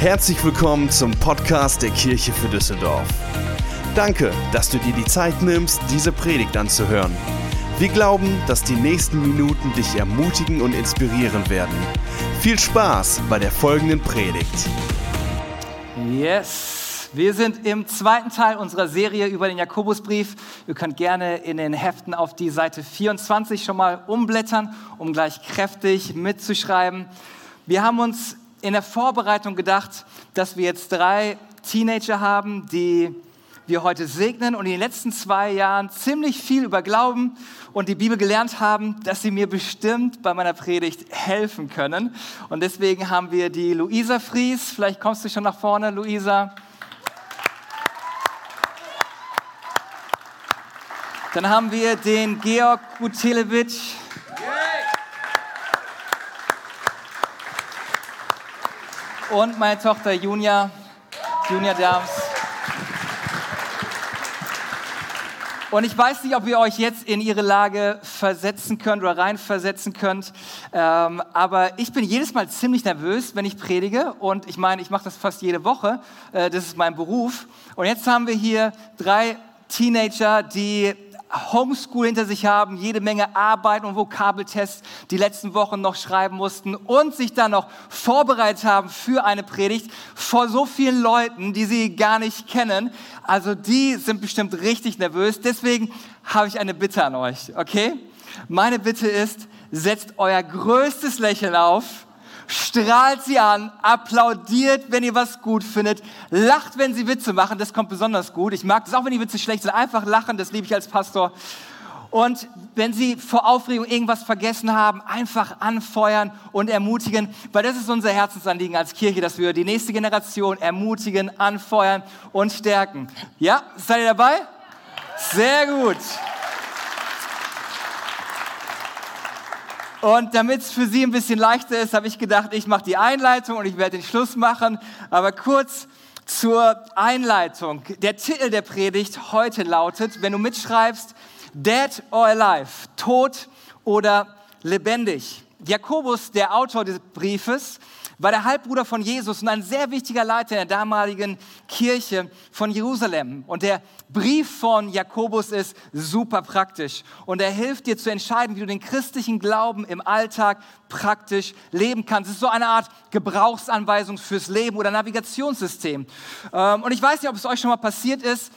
Herzlich willkommen zum Podcast der Kirche für Düsseldorf. Danke, dass du dir die Zeit nimmst, diese Predigt anzuhören. Wir glauben, dass die nächsten Minuten dich ermutigen und inspirieren werden. Viel Spaß bei der folgenden Predigt. Yes, wir sind im zweiten Teil unserer Serie über den Jakobusbrief. Ihr könnt gerne in den Heften auf die Seite 24 schon mal umblättern, um gleich kräftig mitzuschreiben. Wir haben uns in der Vorbereitung gedacht, dass wir jetzt drei Teenager haben, die wir heute segnen und in den letzten zwei Jahren ziemlich viel über Glauben und die Bibel gelernt haben, dass sie mir bestimmt bei meiner Predigt helfen können. Und deswegen haben wir die Luisa Fries. Vielleicht kommst du schon nach vorne, Luisa. Dann haben wir den Georg Butelewitsch. Und meine Tochter Junia. Junia Dams. Und ich weiß nicht, ob ihr euch jetzt in ihre Lage versetzen könnt oder reinversetzen könnt, ähm, aber ich bin jedes Mal ziemlich nervös, wenn ich predige. Und ich meine, ich mache das fast jede Woche. Äh, das ist mein Beruf. Und jetzt haben wir hier drei Teenager, die Homeschool hinter sich haben, jede Menge Arbeit und Vokabeltests die letzten Wochen noch schreiben mussten und sich dann noch vorbereitet haben für eine Predigt vor so vielen Leuten, die sie gar nicht kennen. Also die sind bestimmt richtig nervös. Deswegen habe ich eine Bitte an euch, okay? Meine Bitte ist, setzt euer größtes Lächeln auf strahlt sie an, applaudiert, wenn ihr was gut findet, lacht, wenn sie Witze machen, das kommt besonders gut. Ich mag das auch, wenn die Witze schlecht sind, einfach lachen, das liebe ich als Pastor. Und wenn sie vor Aufregung irgendwas vergessen haben, einfach anfeuern und ermutigen, weil das ist unser Herzensanliegen als Kirche, dass wir die nächste Generation ermutigen, anfeuern und stärken. Ja, seid ihr dabei? Sehr gut. Und damit es für Sie ein bisschen leichter ist, habe ich gedacht, ich mache die Einleitung und ich werde den Schluss machen. Aber kurz zur Einleitung. Der Titel der Predigt heute lautet, wenn du mitschreibst, Dead or Alive, tot oder lebendig. Jakobus, der Autor des Briefes, war der Halbbruder von Jesus und ein sehr wichtiger Leiter der damaligen Kirche von Jerusalem. Und der Brief von Jakobus ist super praktisch und er hilft dir zu entscheiden, wie du den christlichen Glauben im Alltag praktisch leben kannst. Es ist so eine Art Gebrauchsanweisung fürs Leben oder Navigationssystem. Ähm, und ich weiß nicht, ob es euch schon mal passiert ist,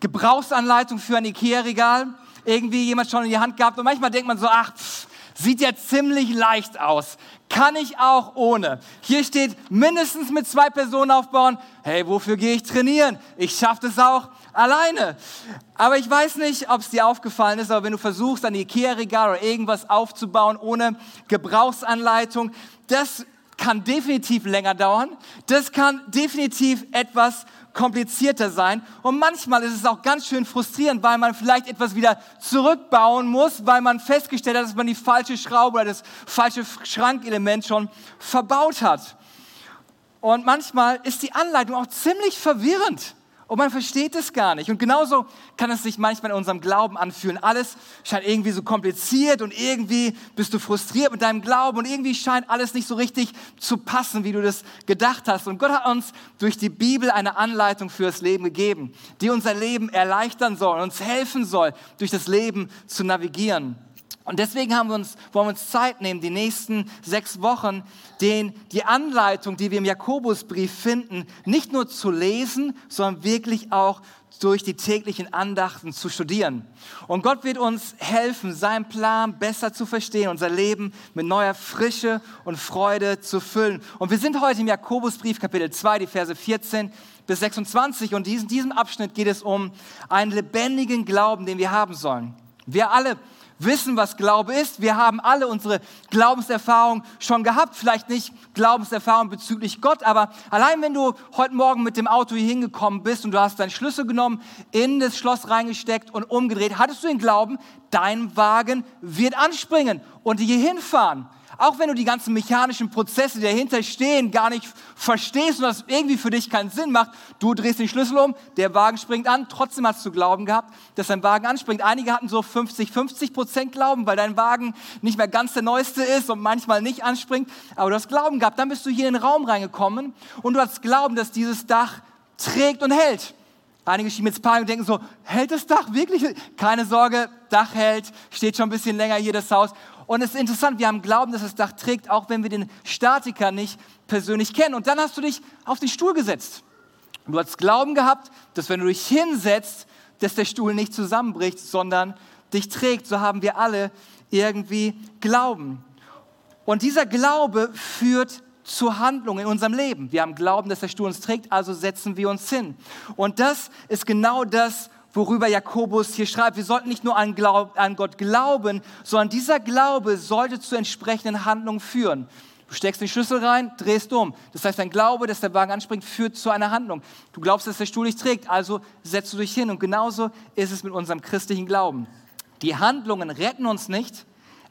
Gebrauchsanleitung für ein Ikea-Regal, irgendwie jemand schon in die Hand gehabt und manchmal denkt man so, ach, pff, Sieht ja ziemlich leicht aus. Kann ich auch ohne. Hier steht mindestens mit zwei Personen aufbauen. Hey, wofür gehe ich trainieren? Ich schaffe das auch alleine. Aber ich weiß nicht, ob es dir aufgefallen ist, aber wenn du versuchst, ein Ikea-Regal oder irgendwas aufzubauen ohne Gebrauchsanleitung, das kann definitiv länger dauern. Das kann definitiv etwas komplizierter sein. Und manchmal ist es auch ganz schön frustrierend, weil man vielleicht etwas wieder zurückbauen muss, weil man festgestellt hat, dass man die falsche Schraube oder das falsche Schrankelement schon verbaut hat. Und manchmal ist die Anleitung auch ziemlich verwirrend. Und man versteht es gar nicht. Und genauso kann es sich manchmal in unserem Glauben anfühlen. Alles scheint irgendwie so kompliziert und irgendwie bist du frustriert mit deinem Glauben und irgendwie scheint alles nicht so richtig zu passen, wie du das gedacht hast. Und Gott hat uns durch die Bibel eine Anleitung fürs Leben gegeben, die unser Leben erleichtern soll, uns helfen soll, durch das Leben zu navigieren. Und deswegen haben wir uns, wollen wir uns Zeit nehmen, die nächsten sechs Wochen, den, die Anleitung, die wir im Jakobusbrief finden, nicht nur zu lesen, sondern wirklich auch durch die täglichen Andachten zu studieren. Und Gott wird uns helfen, seinen Plan besser zu verstehen, unser Leben mit neuer Frische und Freude zu füllen. Und wir sind heute im Jakobusbrief Kapitel 2, die Verse 14 bis 26. Und in diesem Abschnitt geht es um einen lebendigen Glauben, den wir haben sollen. Wir alle wissen, was Glaube ist. Wir haben alle unsere Glaubenserfahrung schon gehabt. Vielleicht nicht Glaubenserfahrung bezüglich Gott, aber allein wenn du heute Morgen mit dem Auto hier hingekommen bist und du hast deinen Schlüssel genommen, in das Schloss reingesteckt und umgedreht, hattest du den Glauben, dein Wagen wird anspringen und hier hinfahren. Auch wenn du die ganzen mechanischen Prozesse, die dahinter stehen, gar nicht verstehst und das irgendwie für dich keinen Sinn macht, du drehst den Schlüssel um, der Wagen springt an, trotzdem hast du Glauben gehabt, dass dein Wagen anspringt. Einige hatten so 50, 50 Prozent Glauben, weil dein Wagen nicht mehr ganz der neueste ist und manchmal nicht anspringt, aber du hast Glauben gehabt. Dann bist du hier in den Raum reingekommen und du hast Glauben, dass dieses Dach trägt und hält. Einige schieben jetzt Panik und denken so, hält das Dach wirklich? Keine Sorge, Dach hält, steht schon ein bisschen länger hier das Haus. Und es ist interessant, wir haben Glauben, dass das Dach trägt, auch wenn wir den Statiker nicht persönlich kennen. Und dann hast du dich auf den Stuhl gesetzt. Du hast Glauben gehabt, dass wenn du dich hinsetzt, dass der Stuhl nicht zusammenbricht, sondern dich trägt. So haben wir alle irgendwie Glauben. Und dieser Glaube führt zur Handlung in unserem Leben. Wir haben Glauben, dass der Stuhl uns trägt, also setzen wir uns hin. Und das ist genau das, worüber Jakobus hier schreibt. Wir sollten nicht nur an, Glaub, an Gott glauben, sondern dieser Glaube sollte zu entsprechenden Handlungen führen. Du steckst den Schlüssel rein, drehst um. Das heißt, dein Glaube, dass der Wagen anspringt, führt zu einer Handlung. Du glaubst, dass der Stuhl dich trägt, also setzt du dich hin. Und genauso ist es mit unserem christlichen Glauben. Die Handlungen retten uns nicht,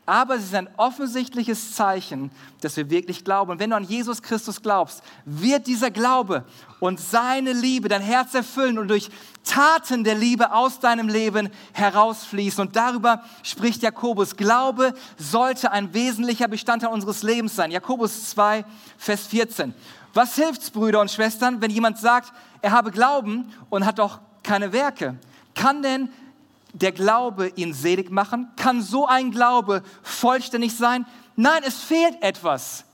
aber sie sind ein offensichtliches Zeichen, dass wir wirklich glauben. Und wenn du an Jesus Christus glaubst, wird dieser Glaube und seine Liebe dein Herz erfüllen und durch Taten der Liebe aus deinem Leben herausfließen. Und darüber spricht Jakobus. Glaube sollte ein wesentlicher Bestandteil unseres Lebens sein. Jakobus 2, Vers 14. Was hilft's, Brüder und Schwestern, wenn jemand sagt, er habe Glauben und hat doch keine Werke? Kann denn der Glaube ihn selig machen? Kann so ein Glaube vollständig sein? Nein, es fehlt etwas.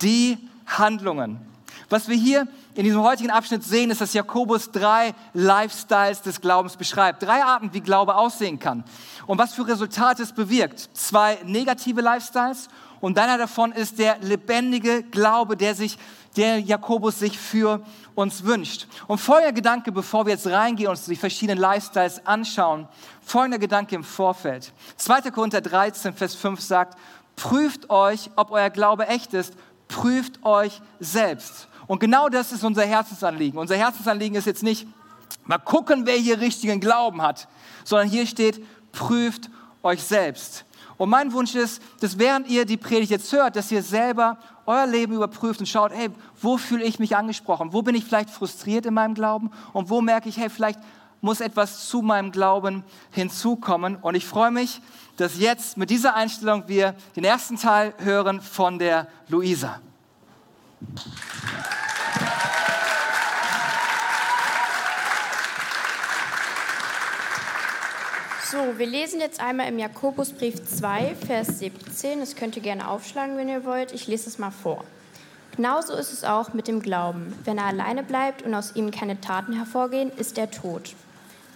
Die Handlungen. Was wir hier in diesem heutigen Abschnitt sehen, ist, dass Jakobus drei Lifestyles des Glaubens beschreibt. Drei Arten, wie Glaube aussehen kann. Und was für Resultate es bewirkt. Zwei negative Lifestyles und einer davon ist der lebendige Glaube, der sich, der Jakobus sich für uns wünscht. Und folgender Gedanke, bevor wir jetzt reingehen und uns die verschiedenen Lifestyles anschauen, folgender Gedanke im Vorfeld. 2. Korinther 13, Vers 5 sagt, prüft euch, ob euer Glaube echt ist, prüft euch selbst. Und genau das ist unser Herzensanliegen. Unser Herzensanliegen ist jetzt nicht, mal gucken, wer hier richtigen Glauben hat, sondern hier steht, prüft euch selbst. Und mein Wunsch ist, dass während ihr die Predigt jetzt hört, dass ihr selber euer Leben überprüft und schaut, hey, wo fühle ich mich angesprochen? Wo bin ich vielleicht frustriert in meinem Glauben? Und wo merke ich, hey, vielleicht muss etwas zu meinem Glauben hinzukommen? Und ich freue mich, dass jetzt mit dieser Einstellung wir den ersten Teil hören von der Luisa. So, wir lesen jetzt einmal im Jakobusbrief 2, Vers 17. Das könnt ihr gerne aufschlagen, wenn ihr wollt. Ich lese es mal vor. Genauso ist es auch mit dem Glauben. Wenn er alleine bleibt und aus ihm keine Taten hervorgehen, ist er tot.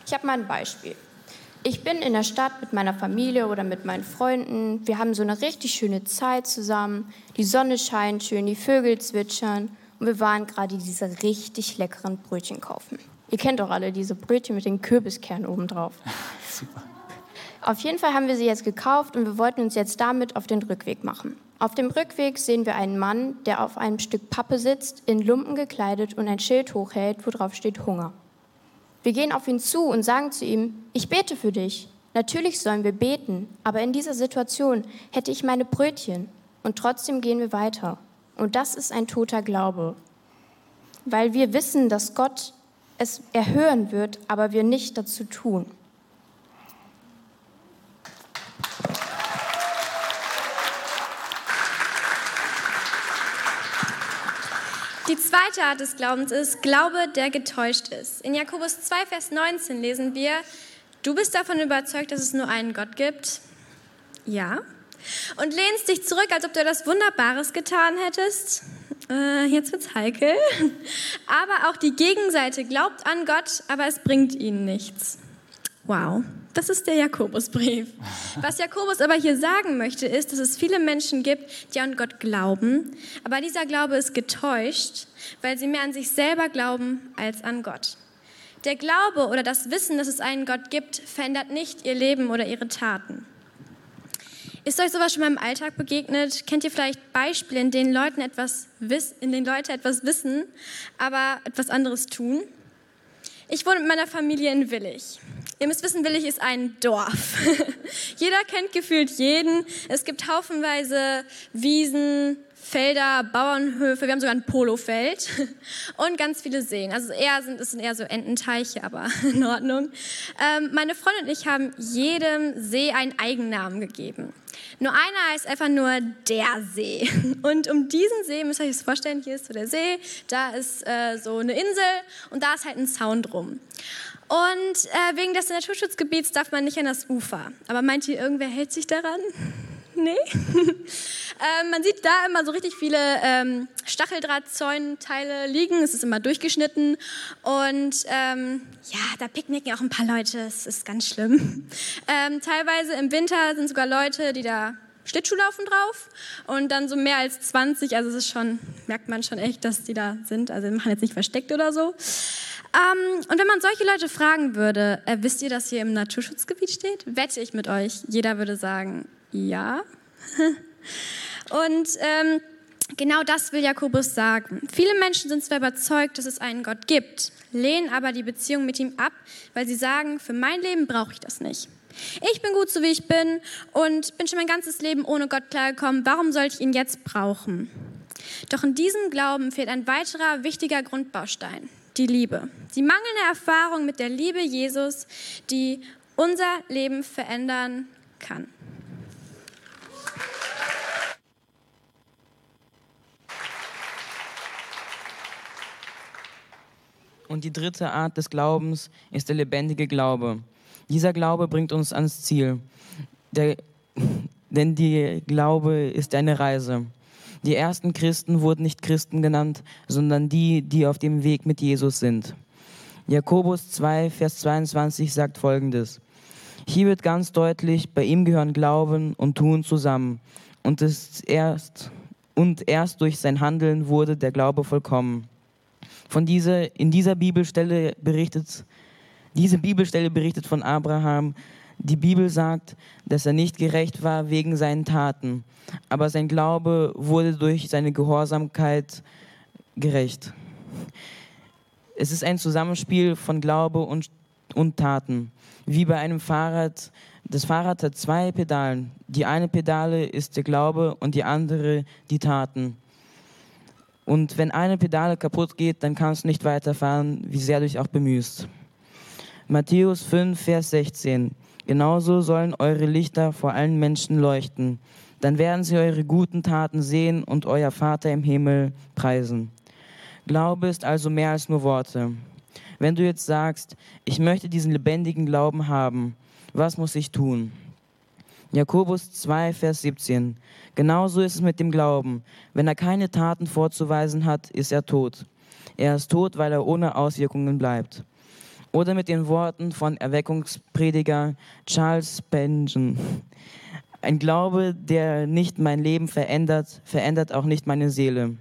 Ich habe mal ein Beispiel. Ich bin in der Stadt mit meiner Familie oder mit meinen Freunden. Wir haben so eine richtig schöne Zeit zusammen. Die Sonne scheint schön, die Vögel zwitschern. Und wir waren gerade diese richtig leckeren Brötchen kaufen. Ihr kennt doch alle diese Brötchen mit den Kürbiskernen obendrauf. Super. Auf jeden Fall haben wir sie jetzt gekauft und wir wollten uns jetzt damit auf den Rückweg machen. Auf dem Rückweg sehen wir einen Mann, der auf einem Stück Pappe sitzt, in Lumpen gekleidet und ein Schild hochhält, wo drauf steht Hunger. Wir gehen auf ihn zu und sagen zu ihm, ich bete für dich. Natürlich sollen wir beten, aber in dieser Situation hätte ich meine Brötchen und trotzdem gehen wir weiter. Und das ist ein toter Glaube, weil wir wissen, dass Gott es erhören wird, aber wir nicht dazu tun. Die zweite Art des Glaubens ist Glaube, der getäuscht ist. In Jakobus 2, Vers 19 lesen wir, du bist davon überzeugt, dass es nur einen Gott gibt. Ja. Und lehnst dich zurück, als ob du etwas Wunderbares getan hättest. Äh, jetzt wird's heikel. Aber auch die Gegenseite glaubt an Gott, aber es bringt ihnen nichts. Wow, das ist der Jakobusbrief. Was Jakobus aber hier sagen möchte, ist, dass es viele Menschen gibt, die an Gott glauben, aber dieser Glaube ist getäuscht, weil sie mehr an sich selber glauben als an Gott. Der Glaube oder das Wissen, dass es einen Gott gibt, verändert nicht ihr Leben oder ihre Taten. Ist euch sowas schon mal im Alltag begegnet? Kennt ihr vielleicht Beispiele, in denen, Leuten etwas in denen Leute etwas wissen, aber etwas anderes tun? Ich wohne mit meiner Familie in Willig. Ihr müsst wissen, Willig ist ein Dorf. Jeder kennt gefühlt jeden. Es gibt haufenweise Wiesen, Felder, Bauernhöfe, wir haben sogar ein Polofeld und ganz viele Seen. Also eher sind, es sind eher so Ententeiche, aber in Ordnung. Ähm, meine Freundin und ich haben jedem See einen Eigennamen gegeben. Nur einer heißt einfach nur der See. Und um diesen See, müsst ihr euch das vorstellen, hier ist so der See, da ist äh, so eine Insel und da ist halt ein Zaun drum. Und äh, wegen des Naturschutzgebiets darf man nicht an das Ufer. Aber meint ihr, irgendwer hält sich daran? Nee. ähm, man sieht da immer so richtig viele ähm, Stacheldrahtzäunteile liegen. Es ist immer durchgeschnitten. Und ähm, ja, da picknicken auch ein paar Leute. Es ist ganz schlimm. Ähm, teilweise im Winter sind sogar Leute, die da Schlittschuhlaufen drauf und dann so mehr als 20, also es ist schon, merkt man schon echt, dass die da sind, also die machen jetzt nicht versteckt oder so. Ähm, und wenn man solche Leute fragen würde, äh, wisst ihr, dass hier im Naturschutzgebiet steht? Wette ich mit euch, jeder würde sagen, ja. Und ähm, genau das will Jakobus sagen. Viele Menschen sind zwar überzeugt, dass es einen Gott gibt, lehnen aber die Beziehung mit ihm ab, weil sie sagen, für mein Leben brauche ich das nicht. Ich bin gut so wie ich bin und bin schon mein ganzes Leben ohne Gott klargekommen. Warum sollte ich ihn jetzt brauchen? Doch in diesem Glauben fehlt ein weiterer wichtiger Grundbaustein, die Liebe. Die mangelnde Erfahrung mit der Liebe Jesus, die unser Leben verändern kann. Und die dritte Art des Glaubens ist der lebendige Glaube. Dieser Glaube bringt uns ans Ziel. Der, denn die Glaube ist eine Reise. Die ersten Christen wurden nicht Christen genannt, sondern die, die auf dem Weg mit Jesus sind. Jakobus 2, Vers 22 sagt folgendes. Hier wird ganz deutlich, bei ihm gehören Glauben und Tun zusammen. Und, erst, und erst durch sein Handeln wurde der Glaube vollkommen. Von dieser, in dieser Bibelstelle berichtet, diese Bibelstelle berichtet von Abraham. Die Bibel sagt, dass er nicht gerecht war wegen seinen Taten, aber sein Glaube wurde durch seine Gehorsamkeit gerecht. Es ist ein Zusammenspiel von Glaube und, und Taten. Wie bei einem Fahrrad. Das Fahrrad hat zwei Pedalen. Die eine Pedale ist der Glaube und die andere die Taten. Und wenn eine Pedale kaputt geht, dann kannst du nicht weiterfahren, wie sehr du dich auch bemühst. Matthäus 5, Vers 16. Genauso sollen eure Lichter vor allen Menschen leuchten. Dann werden sie eure guten Taten sehen und euer Vater im Himmel preisen. Glaube ist also mehr als nur Worte. Wenn du jetzt sagst, ich möchte diesen lebendigen Glauben haben, was muss ich tun? Jakobus 2, Vers 17. Genauso ist es mit dem Glauben. Wenn er keine Taten vorzuweisen hat, ist er tot. Er ist tot, weil er ohne Auswirkungen bleibt. Oder mit den Worten von Erweckungsprediger Charles Spurgeon. Ein Glaube, der nicht mein Leben verändert, verändert auch nicht meine Seele.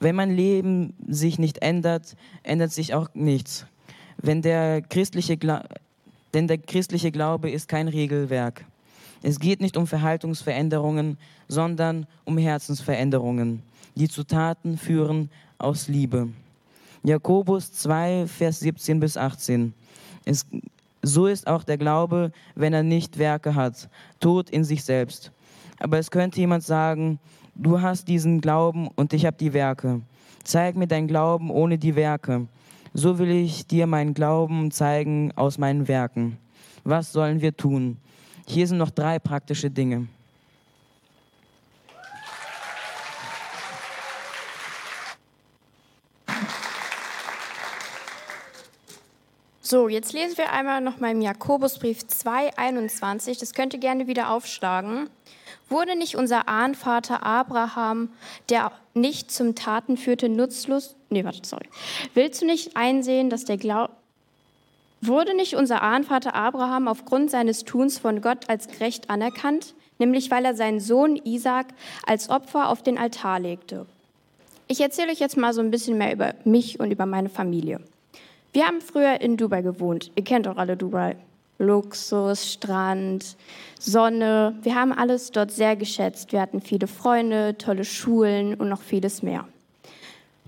Wenn mein Leben sich nicht ändert, ändert sich auch nichts. Wenn der christliche denn der christliche Glaube ist kein Regelwerk. Es geht nicht um Verhaltensveränderungen, sondern um Herzensveränderungen, die zu Taten führen aus Liebe. Jakobus 2, Vers 17 bis 18. Es, so ist auch der Glaube, wenn er nicht Werke hat, tot in sich selbst. Aber es könnte jemand sagen, du hast diesen Glauben und ich habe die Werke. Zeig mir dein Glauben ohne die Werke. So will ich dir meinen Glauben zeigen aus meinen Werken. Was sollen wir tun? Hier sind noch drei praktische Dinge. So, jetzt lesen wir einmal noch mal im Jakobusbrief 2,21. Das könnt ihr gerne wieder aufschlagen. Wurde nicht unser Ahnvater Abraham, der nicht zum Taten führte, nutzlos? Nee, warte, sorry. Willst du nicht einsehen, dass der Glaube Wurde nicht unser Ahnvater Abraham aufgrund seines Tuns von Gott als gerecht anerkannt, nämlich weil er seinen Sohn Isaac als Opfer auf den Altar legte? Ich erzähle euch jetzt mal so ein bisschen mehr über mich und über meine Familie. Wir haben früher in Dubai gewohnt. Ihr kennt doch alle Dubai. Luxus, Strand, Sonne. Wir haben alles dort sehr geschätzt. Wir hatten viele Freunde, tolle Schulen und noch vieles mehr.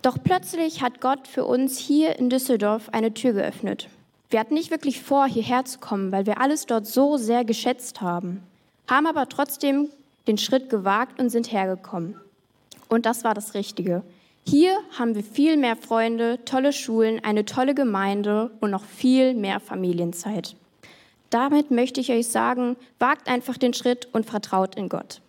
Doch plötzlich hat Gott für uns hier in Düsseldorf eine Tür geöffnet. Wir hatten nicht wirklich vor, hierher zu kommen, weil wir alles dort so sehr geschätzt haben, haben aber trotzdem den Schritt gewagt und sind hergekommen. Und das war das Richtige. Hier haben wir viel mehr Freunde, tolle Schulen, eine tolle Gemeinde und noch viel mehr Familienzeit. Damit möchte ich euch sagen, wagt einfach den Schritt und vertraut in Gott.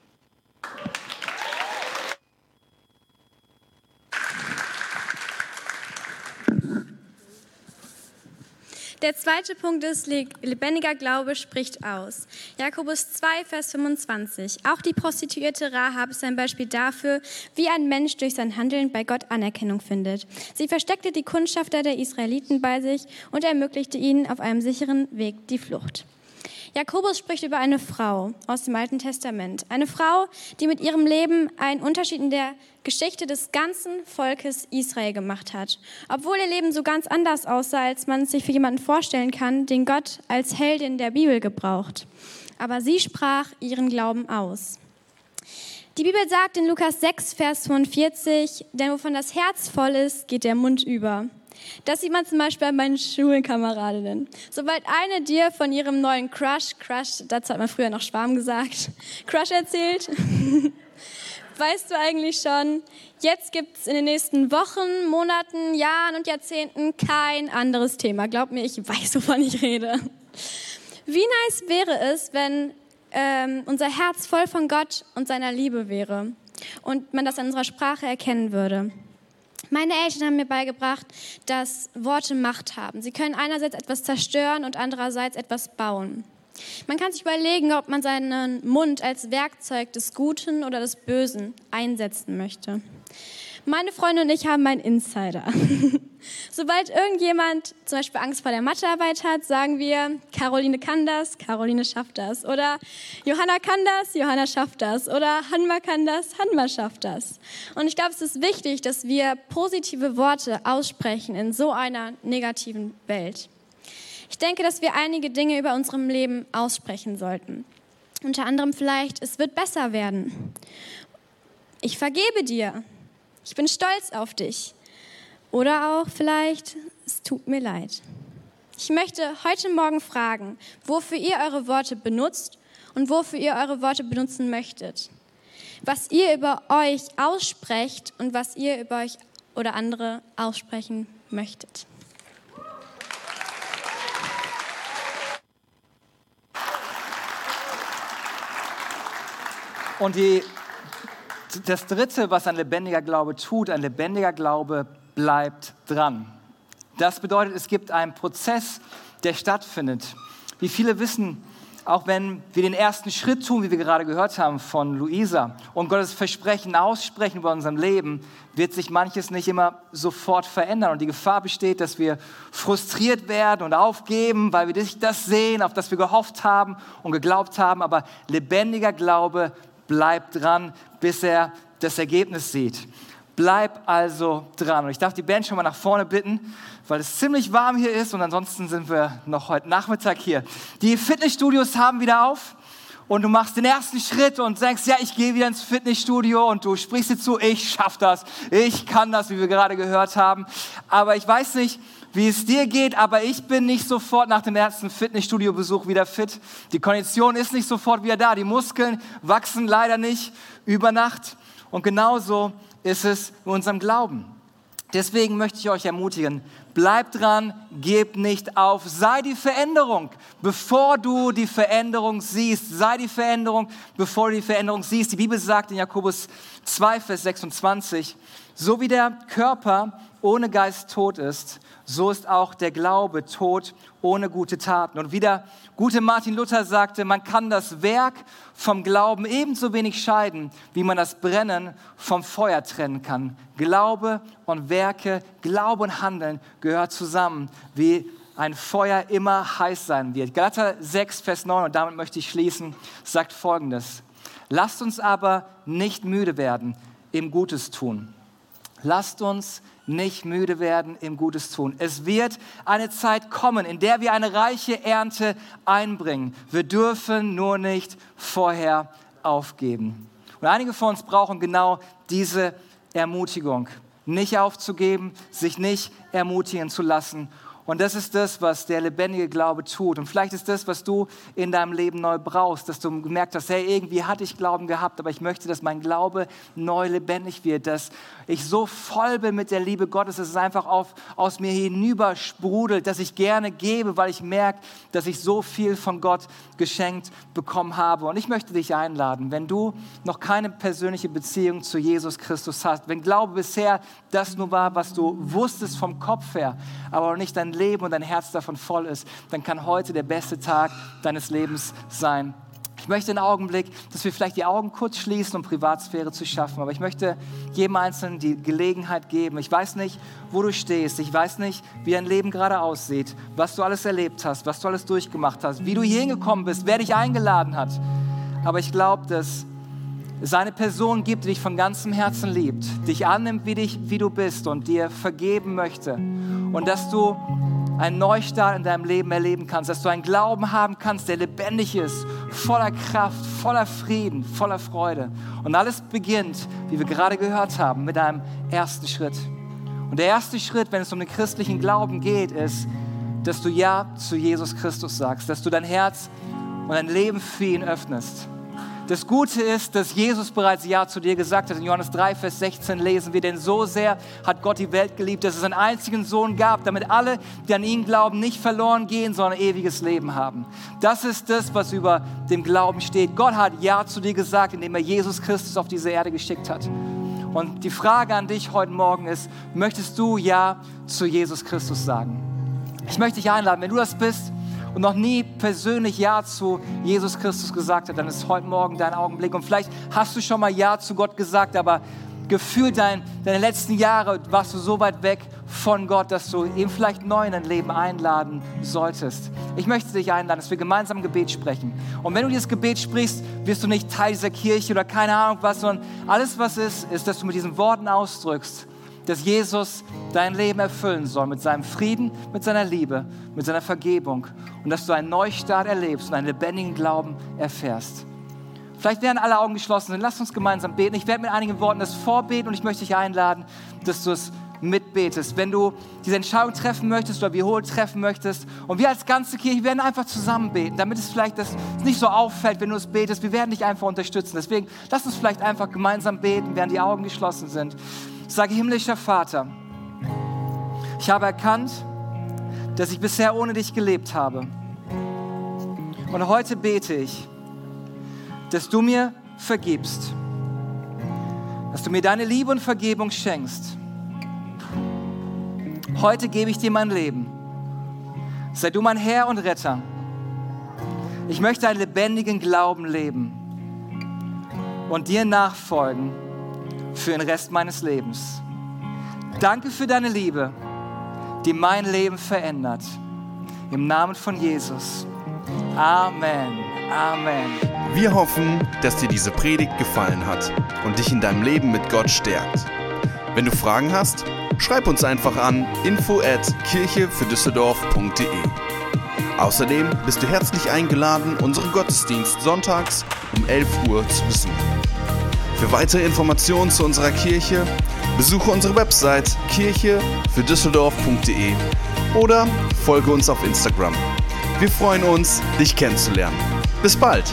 Der zweite Punkt ist, lebendiger Glaube spricht aus. Jakobus 2, Vers 25. Auch die Prostituierte Rahab ist ein Beispiel dafür, wie ein Mensch durch sein Handeln bei Gott Anerkennung findet. Sie versteckte die Kundschafter der Israeliten bei sich und ermöglichte ihnen auf einem sicheren Weg die Flucht. Jakobus spricht über eine Frau aus dem Alten Testament. Eine Frau, die mit ihrem Leben einen Unterschied in der Geschichte des ganzen Volkes Israel gemacht hat. Obwohl ihr Leben so ganz anders aussah, als man es sich für jemanden vorstellen kann, den Gott als Heldin der Bibel gebraucht. Aber sie sprach ihren Glauben aus. Die Bibel sagt in Lukas 6, Vers 45, denn wovon das Herz voll ist, geht der Mund über. Das sieht man zum Beispiel bei meinen Schulkameradinnen. Sobald eine dir von ihrem neuen Crush, Crush, dazu hat man früher noch Schwarm gesagt, Crush erzählt, weißt du eigentlich schon, jetzt gibt es in den nächsten Wochen, Monaten, Jahren und Jahrzehnten kein anderes Thema. Glaub mir, ich weiß, wovon ich rede. Wie nice wäre es, wenn ähm, unser Herz voll von Gott und seiner Liebe wäre und man das an unserer Sprache erkennen würde. Meine Eltern haben mir beigebracht, dass Worte Macht haben. Sie können einerseits etwas zerstören und andererseits etwas bauen. Man kann sich überlegen, ob man seinen Mund als Werkzeug des Guten oder des Bösen einsetzen möchte. Meine Freunde und ich haben einen Insider. Sobald irgendjemand zum Beispiel Angst vor der Mathearbeit hat, sagen wir, Caroline kann das, Caroline schafft das. Oder Johanna kann das, Johanna schafft das. Oder Hanma kann das, Hanma schafft das. Und ich glaube, es ist wichtig, dass wir positive Worte aussprechen in so einer negativen Welt. Ich denke, dass wir einige Dinge über unserem Leben aussprechen sollten. Unter anderem vielleicht, es wird besser werden. Ich vergebe dir. Ich bin stolz auf dich. Oder auch vielleicht, es tut mir leid. Ich möchte heute Morgen fragen, wofür ihr eure Worte benutzt und wofür ihr eure Worte benutzen möchtet. Was ihr über euch aussprecht und was ihr über euch oder andere aussprechen möchtet. Und die, das Dritte, was ein lebendiger Glaube tut, ein lebendiger Glaube bleibt dran. Das bedeutet, es gibt einen Prozess, der stattfindet. Wie viele wissen, auch wenn wir den ersten Schritt tun, wie wir gerade gehört haben von Luisa, und Gottes Versprechen aussprechen über unserem Leben, wird sich manches nicht immer sofort verändern. Und die Gefahr besteht, dass wir frustriert werden und aufgeben, weil wir nicht das sehen, auf das wir gehofft haben und geglaubt haben. Aber lebendiger Glaube bleib dran, bis er das Ergebnis sieht. Bleib also dran. Und ich darf die Band schon mal nach vorne bitten, weil es ziemlich warm hier ist und ansonsten sind wir noch heute Nachmittag hier. Die Fitnessstudios haben wieder auf und du machst den ersten Schritt und sagst, ja, ich gehe wieder ins Fitnessstudio und du sprichst dir zu, ich schaff das, ich kann das, wie wir gerade gehört haben. Aber ich weiß nicht, wie es dir geht, aber ich bin nicht sofort nach dem ersten Fitnessstudio-Besuch wieder fit. Die Kondition ist nicht sofort wieder da. Die Muskeln wachsen leider nicht über Nacht. Und genauso ist es mit unserem Glauben. Deswegen möchte ich euch ermutigen, bleib dran, gib nicht auf, sei die Veränderung, bevor du die Veränderung siehst, sei die Veränderung, bevor du die Veränderung siehst. Die Bibel sagt in Jakobus 2, Vers 26, so wie der Körper ohne Geist tot ist, so ist auch der Glaube tot ohne gute Taten. Und wie der gute Martin Luther sagte, man kann das Werk vom Glauben ebenso wenig scheiden, wie man das Brennen vom Feuer trennen kann. Glaube und Werke, Glaube und Handeln gehört zusammen, wie ein Feuer immer heiß sein wird. Galater 6, Vers 9, und damit möchte ich schließen, sagt folgendes. Lasst uns aber nicht müde werden im Gutes tun. Lasst uns nicht müde werden im Gutes tun. Es wird eine Zeit kommen, in der wir eine reiche Ernte einbringen. Wir dürfen nur nicht vorher aufgeben. Und einige von uns brauchen genau diese Ermutigung. nicht aufzugeben, sich nicht ermutigen zu lassen und das ist das, was der lebendige Glaube tut. Und vielleicht ist das, was du in deinem Leben neu brauchst, dass du gemerkt hast, hey, irgendwie hatte ich Glauben gehabt, aber ich möchte, dass mein Glaube neu lebendig wird, dass ich so voll bin mit der Liebe Gottes, dass es einfach auf, aus mir hinüber sprudelt, dass ich gerne gebe, weil ich merke, dass ich so viel von Gott geschenkt bekommen habe. Und ich möchte dich einladen, wenn du noch keine persönliche Beziehung zu Jesus Christus hast, wenn Glaube bisher das nur war, was du wusstest vom Kopf her, aber nicht dein Leben und dein Herz davon voll ist, dann kann heute der beste Tag deines Lebens sein. Ich möchte einen Augenblick, dass wir vielleicht die Augen kurz schließen, um Privatsphäre zu schaffen. Aber ich möchte jedem Einzelnen die Gelegenheit geben. Ich weiß nicht, wo du stehst. Ich weiß nicht, wie dein Leben gerade aussieht, was du alles erlebt hast, was du alles durchgemacht hast, wie du hier hingekommen bist, wer dich eingeladen hat. Aber ich glaube, dass es eine Person gibt, die dich von ganzem Herzen liebt, dich annimmt, wie, dich, wie du bist und dir vergeben möchte. Und dass du einen Neustart in deinem Leben erleben kannst, dass du einen Glauben haben kannst, der lebendig ist, voller Kraft, voller Frieden, voller Freude. Und alles beginnt, wie wir gerade gehört haben, mit einem ersten Schritt. Und der erste Schritt, wenn es um den christlichen Glauben geht, ist, dass du Ja zu Jesus Christus sagst, dass du dein Herz und dein Leben für ihn öffnest. Das Gute ist, dass Jesus bereits Ja zu dir gesagt hat. In Johannes 3, Vers 16 lesen wir, denn so sehr hat Gott die Welt geliebt, dass es einen einzigen Sohn gab, damit alle, die an ihn glauben, nicht verloren gehen, sondern ewiges Leben haben. Das ist das, was über dem Glauben steht. Gott hat Ja zu dir gesagt, indem er Jesus Christus auf diese Erde geschickt hat. Und die Frage an dich heute Morgen ist, möchtest du Ja zu Jesus Christus sagen? Ich möchte dich einladen, wenn du das bist, und noch nie persönlich Ja zu Jesus Christus gesagt hat, dann ist heute Morgen dein Augenblick. Und vielleicht hast du schon mal Ja zu Gott gesagt, aber gefühlt dein, deine letzten Jahre warst du so weit weg von Gott, dass du ihn vielleicht neu in dein Leben einladen solltest. Ich möchte dich einladen, dass wir gemeinsam ein Gebet sprechen. Und wenn du dieses Gebet sprichst, wirst du nicht Teil dieser Kirche oder keine Ahnung was, sondern alles, was ist, ist, dass du mit diesen Worten ausdrückst, dass Jesus dein Leben erfüllen soll mit seinem Frieden, mit seiner Liebe, mit seiner Vergebung und dass du einen Neustart erlebst und einen lebendigen Glauben erfährst. Vielleicht werden alle Augen geschlossen sind. Lass uns gemeinsam beten. Ich werde mit einigen Worten das vorbeten und ich möchte dich einladen, dass du es mitbetest. Wenn du diese Entscheidung treffen möchtest oder wiederholt treffen möchtest und wir als ganze Kirche werden einfach zusammen beten, damit es vielleicht das nicht so auffällt, wenn du es betest. Wir werden dich einfach unterstützen. Deswegen lass uns vielleicht einfach gemeinsam beten, während die Augen geschlossen sind. Sage himmlischer Vater, ich habe erkannt, dass ich bisher ohne dich gelebt habe. Und heute bete ich, dass du mir vergibst, dass du mir deine Liebe und Vergebung schenkst. Heute gebe ich dir mein Leben. Sei du mein Herr und Retter. Ich möchte einen lebendigen Glauben leben und dir nachfolgen für den Rest meines Lebens. Danke für deine Liebe, die mein Leben verändert. Im Namen von Jesus. Amen. Amen. Wir hoffen, dass dir diese Predigt gefallen hat und dich in deinem Leben mit Gott stärkt. Wenn du Fragen hast, schreib uns einfach an info at kirchefürdüsseldorf.de. Außerdem bist du herzlich eingeladen, unseren Gottesdienst sonntags um 11 Uhr zu besuchen. Für weitere Informationen zu unserer Kirche besuche unsere Website kirchefürdüsseldorf.de oder folge uns auf Instagram. Wir freuen uns, dich kennenzulernen. Bis bald!